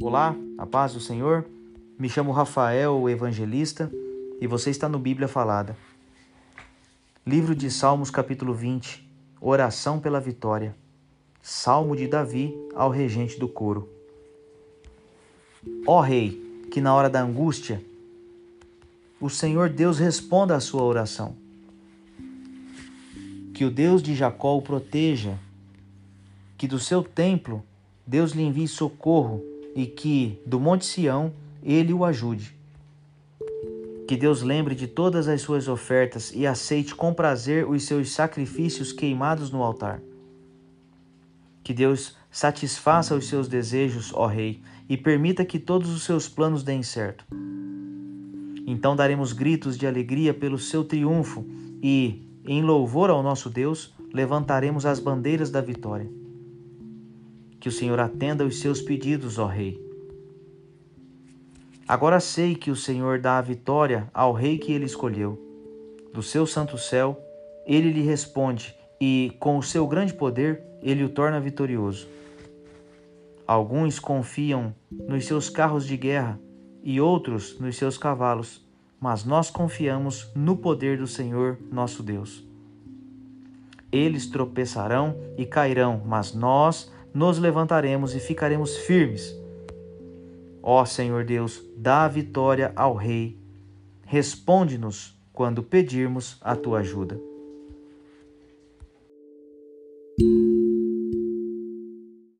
Olá, a paz do Senhor. Me chamo Rafael, o evangelista, e você está no Bíblia Falada. Livro de Salmos, capítulo 20. Oração pela vitória. Salmo de Davi ao regente do coro. Ó Rei, que na hora da angústia o Senhor Deus responda à sua oração. Que o Deus de Jacó o proteja, que do seu templo Deus lhe envie socorro e que, do Monte Sião, ele o ajude. Que Deus lembre de todas as suas ofertas e aceite com prazer os seus sacrifícios queimados no altar. Que Deus satisfaça os seus desejos, ó Rei, e permita que todos os seus planos deem certo. Então daremos gritos de alegria pelo seu triunfo e, em louvor ao nosso Deus, levantaremos as bandeiras da vitória. Que o Senhor atenda os seus pedidos, ó Rei. Agora sei que o Senhor dá a vitória ao rei que ele escolheu. Do seu santo céu, ele lhe responde e, com o seu grande poder, ele o torna vitorioso. Alguns confiam nos seus carros de guerra e outros nos seus cavalos, mas nós confiamos no poder do Senhor nosso Deus. Eles tropeçarão e cairão, mas nós nos levantaremos e ficaremos firmes. Ó Senhor Deus, dá vitória ao Rei. Responde-nos quando pedirmos a tua ajuda.